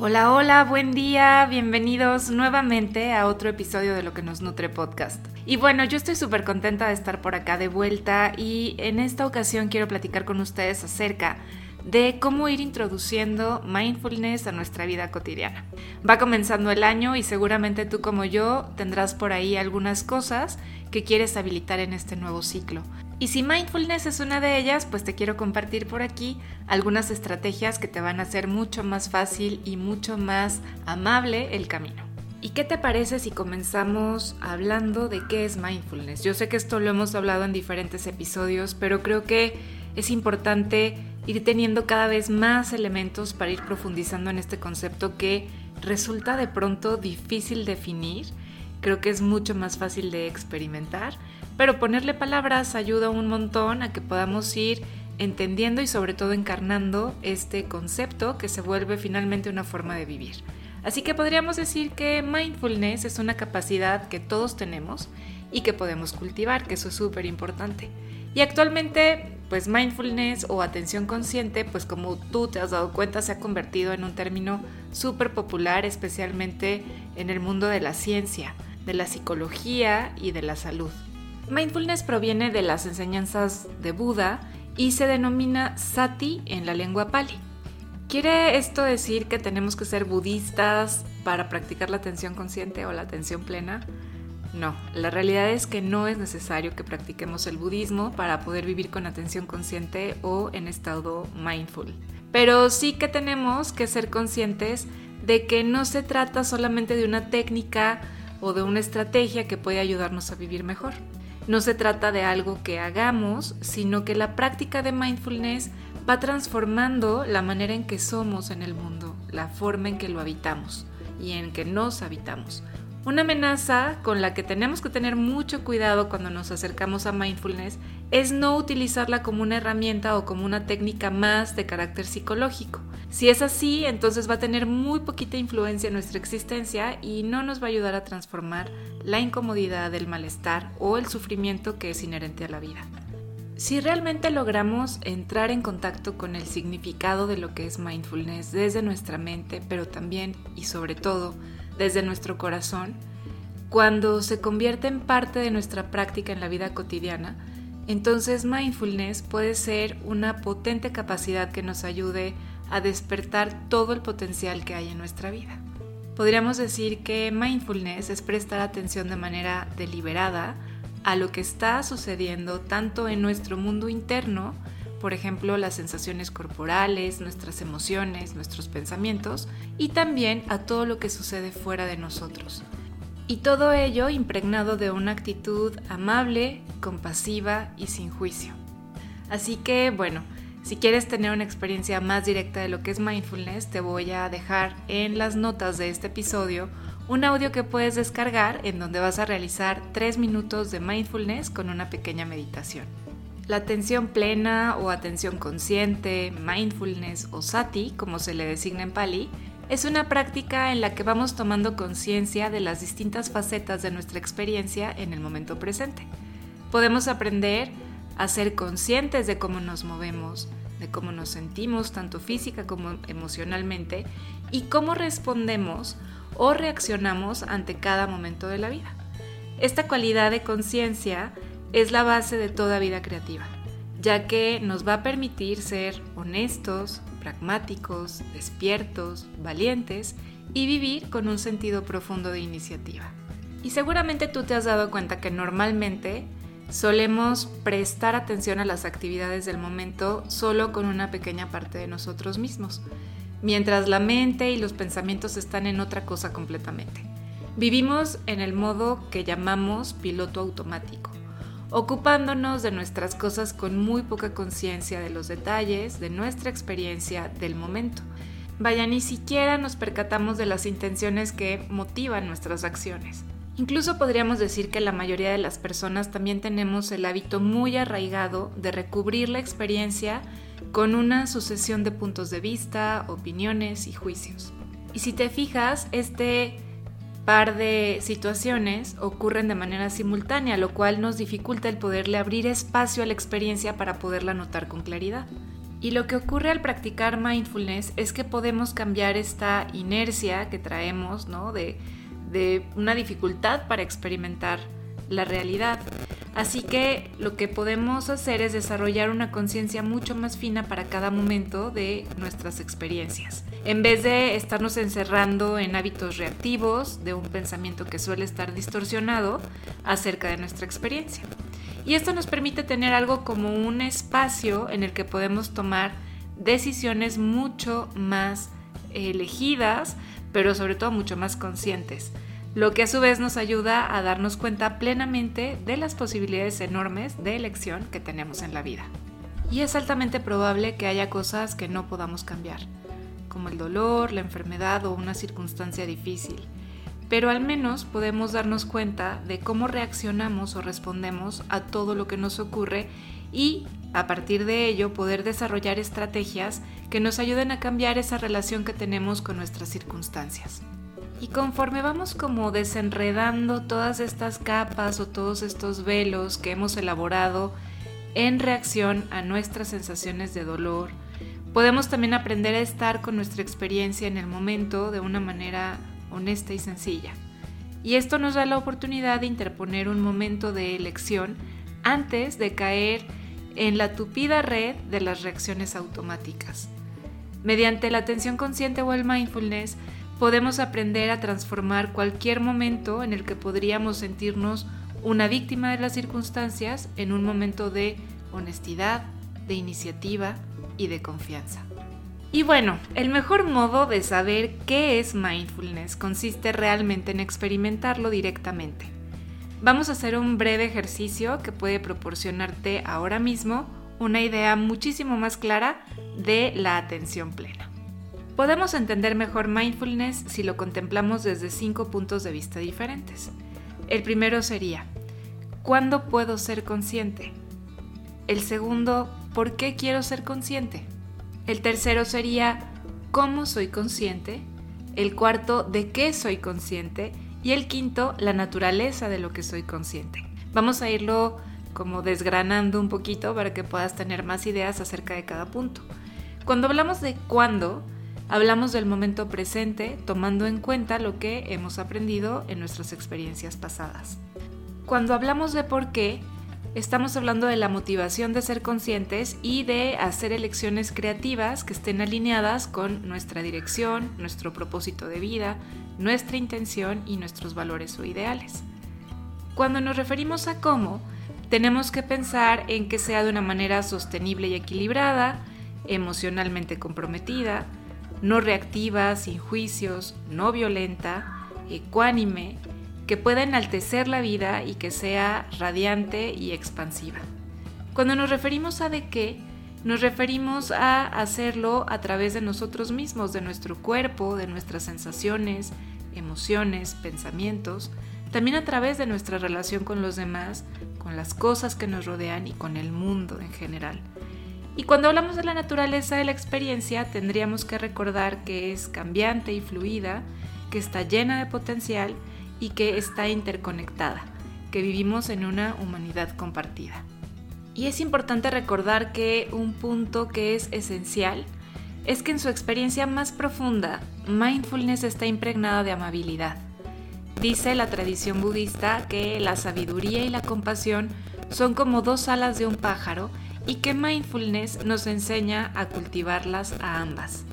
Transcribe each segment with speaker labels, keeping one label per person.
Speaker 1: Hola, hola, buen día, bienvenidos nuevamente a otro episodio de Lo que nos nutre podcast. Y bueno, yo estoy súper contenta de estar por acá de vuelta y en esta ocasión quiero platicar con ustedes acerca de cómo ir introduciendo mindfulness a nuestra vida cotidiana. Va comenzando el año y seguramente tú como yo tendrás por ahí algunas cosas que quieres habilitar en este nuevo ciclo. Y si mindfulness es una de ellas, pues te quiero compartir por aquí algunas estrategias que te van a hacer mucho más fácil y mucho más amable el camino. ¿Y qué te parece si comenzamos hablando de qué es mindfulness? Yo sé que esto lo hemos hablado en diferentes episodios, pero creo que es importante ir teniendo cada vez más elementos para ir profundizando en este concepto que resulta de pronto difícil definir. Creo que es mucho más fácil de experimentar pero ponerle palabras ayuda un montón a que podamos ir entendiendo y sobre todo encarnando este concepto que se vuelve finalmente una forma de vivir. Así que podríamos decir que mindfulness es una capacidad que todos tenemos y que podemos cultivar, que eso es súper importante. Y actualmente, pues mindfulness o atención consciente, pues como tú te has dado cuenta, se ha convertido en un término súper popular, especialmente en el mundo de la ciencia, de la psicología y de la salud. Mindfulness proviene de las enseñanzas de Buda y se denomina sati en la lengua pali. ¿Quiere esto decir que tenemos que ser budistas para practicar la atención consciente o la atención plena? No, la realidad es que no es necesario que practiquemos el budismo para poder vivir con atención consciente o en estado mindful. Pero sí que tenemos que ser conscientes de que no se trata solamente de una técnica o de una estrategia que puede ayudarnos a vivir mejor. No se trata de algo que hagamos, sino que la práctica de mindfulness va transformando la manera en que somos en el mundo, la forma en que lo habitamos y en que nos habitamos. Una amenaza con la que tenemos que tener mucho cuidado cuando nos acercamos a mindfulness es no utilizarla como una herramienta o como una técnica más de carácter psicológico. Si es así, entonces va a tener muy poquita influencia en nuestra existencia y no nos va a ayudar a transformar la incomodidad, el malestar o el sufrimiento que es inherente a la vida. Si realmente logramos entrar en contacto con el significado de lo que es mindfulness desde nuestra mente, pero también y sobre todo desde nuestro corazón, cuando se convierte en parte de nuestra práctica en la vida cotidiana, entonces mindfulness puede ser una potente capacidad que nos ayude a despertar todo el potencial que hay en nuestra vida. Podríamos decir que mindfulness es prestar atención de manera deliberada a lo que está sucediendo tanto en nuestro mundo interno, por ejemplo, las sensaciones corporales, nuestras emociones, nuestros pensamientos, y también a todo lo que sucede fuera de nosotros. Y todo ello impregnado de una actitud amable, compasiva y sin juicio. Así que, bueno, si quieres tener una experiencia más directa de lo que es mindfulness, te voy a dejar en las notas de este episodio un audio que puedes descargar en donde vas a realizar 3 minutos de mindfulness con una pequeña meditación. La atención plena o atención consciente, mindfulness o sati, como se le designa en Pali, es una práctica en la que vamos tomando conciencia de las distintas facetas de nuestra experiencia en el momento presente. Podemos aprender a ser conscientes de cómo nos movemos, de cómo nos sentimos, tanto física como emocionalmente, y cómo respondemos o reaccionamos ante cada momento de la vida. Esta cualidad de conciencia es la base de toda vida creativa, ya que nos va a permitir ser honestos, pragmáticos, despiertos, valientes y vivir con un sentido profundo de iniciativa. Y seguramente tú te has dado cuenta que normalmente solemos prestar atención a las actividades del momento solo con una pequeña parte de nosotros mismos, mientras la mente y los pensamientos están en otra cosa completamente. Vivimos en el modo que llamamos piloto automático ocupándonos de nuestras cosas con muy poca conciencia de los detalles, de nuestra experiencia, del momento. Vaya, ni siquiera nos percatamos de las intenciones que motivan nuestras acciones. Incluso podríamos decir que la mayoría de las personas también tenemos el hábito muy arraigado de recubrir la experiencia con una sucesión de puntos de vista, opiniones y juicios. Y si te fijas, este par de situaciones ocurren de manera simultánea, lo cual nos dificulta el poderle abrir espacio a la experiencia para poderla notar con claridad. Y lo que ocurre al practicar mindfulness es que podemos cambiar esta inercia que traemos, ¿no? De, de una dificultad para experimentar la realidad. Así que lo que podemos hacer es desarrollar una conciencia mucho más fina para cada momento de nuestras experiencias. En vez de estarnos encerrando en hábitos reactivos de un pensamiento que suele estar distorsionado acerca de nuestra experiencia. Y esto nos permite tener algo como un espacio en el que podemos tomar decisiones mucho más elegidas, pero sobre todo mucho más conscientes lo que a su vez nos ayuda a darnos cuenta plenamente de las posibilidades enormes de elección que tenemos en la vida. Y es altamente probable que haya cosas que no podamos cambiar, como el dolor, la enfermedad o una circunstancia difícil, pero al menos podemos darnos cuenta de cómo reaccionamos o respondemos a todo lo que nos ocurre y a partir de ello poder desarrollar estrategias que nos ayuden a cambiar esa relación que tenemos con nuestras circunstancias. Y conforme vamos como desenredando todas estas capas o todos estos velos que hemos elaborado en reacción a nuestras sensaciones de dolor, podemos también aprender a estar con nuestra experiencia en el momento de una manera honesta y sencilla. Y esto nos da la oportunidad de interponer un momento de elección antes de caer en la tupida red de las reacciones automáticas. Mediante la atención consciente o el mindfulness, podemos aprender a transformar cualquier momento en el que podríamos sentirnos una víctima de las circunstancias en un momento de honestidad, de iniciativa y de confianza. Y bueno, el mejor modo de saber qué es mindfulness consiste realmente en experimentarlo directamente. Vamos a hacer un breve ejercicio que puede proporcionarte ahora mismo una idea muchísimo más clara de la atención plena. Podemos entender mejor mindfulness si lo contemplamos desde cinco puntos de vista diferentes. El primero sería, ¿cuándo puedo ser consciente? El segundo, ¿por qué quiero ser consciente? El tercero sería, ¿cómo soy consciente? El cuarto, ¿de qué soy consciente? Y el quinto, la naturaleza de lo que soy consciente. Vamos a irlo como desgranando un poquito para que puedas tener más ideas acerca de cada punto. Cuando hablamos de cuándo, Hablamos del momento presente tomando en cuenta lo que hemos aprendido en nuestras experiencias pasadas. Cuando hablamos de por qué, estamos hablando de la motivación de ser conscientes y de hacer elecciones creativas que estén alineadas con nuestra dirección, nuestro propósito de vida, nuestra intención y nuestros valores o ideales. Cuando nos referimos a cómo, tenemos que pensar en que sea de una manera sostenible y equilibrada, emocionalmente comprometida, no reactiva, sin juicios, no violenta, ecuánime, que pueda enaltecer la vida y que sea radiante y expansiva. Cuando nos referimos a de qué, nos referimos a hacerlo a través de nosotros mismos, de nuestro cuerpo, de nuestras sensaciones, emociones, pensamientos, también a través de nuestra relación con los demás, con las cosas que nos rodean y con el mundo en general. Y cuando hablamos de la naturaleza de la experiencia, tendríamos que recordar que es cambiante y fluida, que está llena de potencial y que está interconectada, que vivimos en una humanidad compartida. Y es importante recordar que un punto que es esencial es que en su experiencia más profunda, mindfulness está impregnada de amabilidad. Dice la tradición budista que la sabiduría y la compasión son como dos alas de un pájaro y que mindfulness nos enseña a cultivarlas a ambas.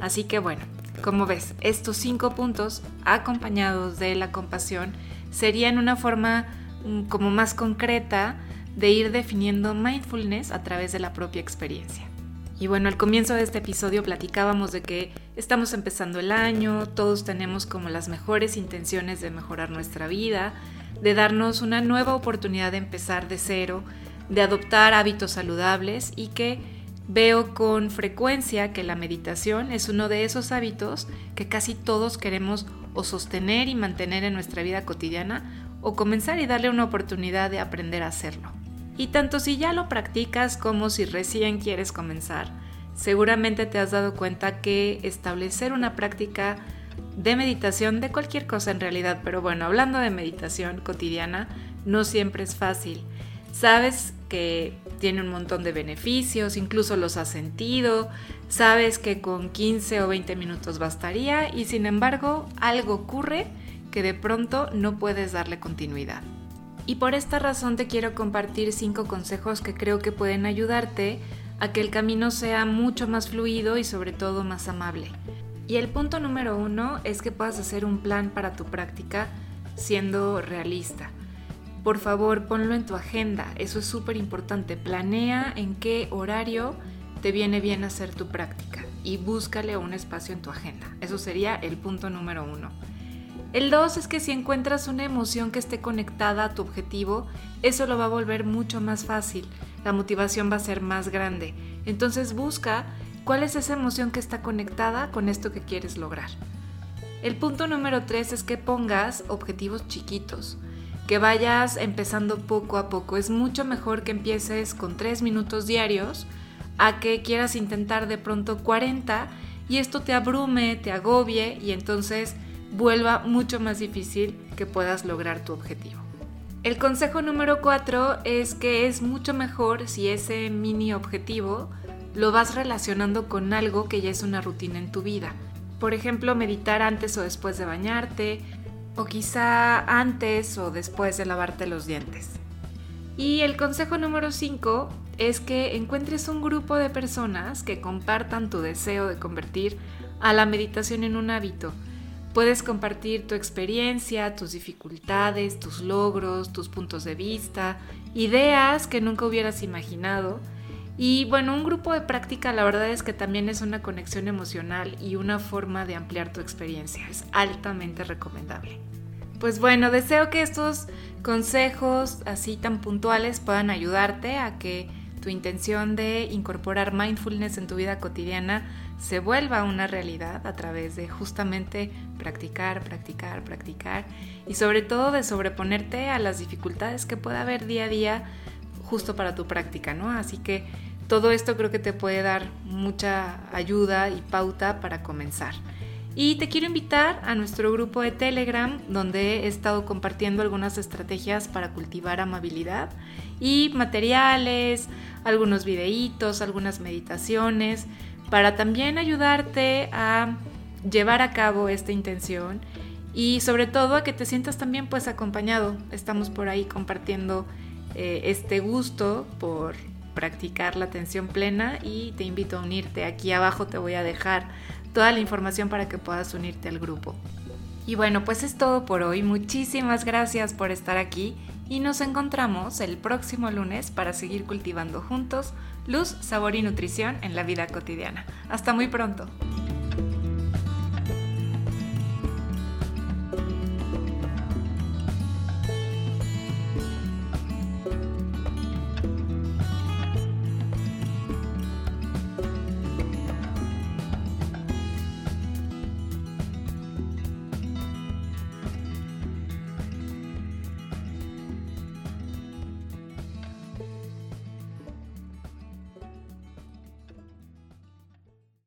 Speaker 1: Así que bueno, como ves, estos cinco puntos acompañados de la compasión serían una forma mm, como más concreta de ir definiendo mindfulness a través de la propia experiencia. Y bueno, al comienzo de este episodio platicábamos de que estamos empezando el año, todos tenemos como las mejores intenciones de mejorar nuestra vida, de darnos una nueva oportunidad de empezar de cero, de adoptar hábitos saludables y que veo con frecuencia que la meditación es uno de esos hábitos que casi todos queremos o sostener y mantener en nuestra vida cotidiana o comenzar y darle una oportunidad de aprender a hacerlo. Y tanto si ya lo practicas como si recién quieres comenzar, seguramente te has dado cuenta que establecer una práctica de meditación de cualquier cosa en realidad, pero bueno, hablando de meditación cotidiana, no siempre es fácil. Sabes que tiene un montón de beneficios, incluso los has sentido, sabes que con 15 o 20 minutos bastaría y sin embargo algo ocurre que de pronto no puedes darle continuidad. Y por esta razón te quiero compartir 5 consejos que creo que pueden ayudarte a que el camino sea mucho más fluido y sobre todo más amable. Y el punto número uno es que puedas hacer un plan para tu práctica siendo realista. Por favor, ponlo en tu agenda, eso es súper importante. Planea en qué horario te viene bien hacer tu práctica y búscale un espacio en tu agenda. Eso sería el punto número uno. El dos es que si encuentras una emoción que esté conectada a tu objetivo, eso lo va a volver mucho más fácil. La motivación va a ser más grande. Entonces busca cuál es esa emoción que está conectada con esto que quieres lograr. El punto número tres es que pongas objetivos chiquitos que vayas empezando poco a poco. Es mucho mejor que empieces con 3 minutos diarios a que quieras intentar de pronto 40 y esto te abrume, te agobie y entonces vuelva mucho más difícil que puedas lograr tu objetivo. El consejo número 4 es que es mucho mejor si ese mini objetivo lo vas relacionando con algo que ya es una rutina en tu vida. Por ejemplo, meditar antes o después de bañarte, o quizá antes o después de lavarte los dientes. Y el consejo número 5 es que encuentres un grupo de personas que compartan tu deseo de convertir a la meditación en un hábito. Puedes compartir tu experiencia, tus dificultades, tus logros, tus puntos de vista, ideas que nunca hubieras imaginado y bueno, un grupo de práctica la verdad es que también es una conexión emocional y una forma de ampliar tu experiencia. Es altamente recomendable. Pues bueno, deseo que estos consejos así tan puntuales puedan ayudarte a que tu intención de incorporar mindfulness en tu vida cotidiana se vuelva una realidad a través de justamente practicar, practicar, practicar y sobre todo de sobreponerte a las dificultades que pueda haber día a día justo para tu práctica, ¿no? Así que todo esto creo que te puede dar mucha ayuda y pauta para comenzar. Y te quiero invitar a nuestro grupo de Telegram, donde he estado compartiendo algunas estrategias para cultivar amabilidad y materiales, algunos videitos, algunas meditaciones, para también ayudarte a llevar a cabo esta intención y sobre todo a que te sientas también pues acompañado. Estamos por ahí compartiendo eh, este gusto por practicar la atención plena y te invito a unirte. Aquí abajo te voy a dejar toda la información para que puedas unirte al grupo. Y bueno, pues es todo por hoy. Muchísimas gracias por estar aquí y nos encontramos el próximo lunes para seguir cultivando juntos luz, sabor y nutrición en la vida cotidiana. Hasta muy pronto.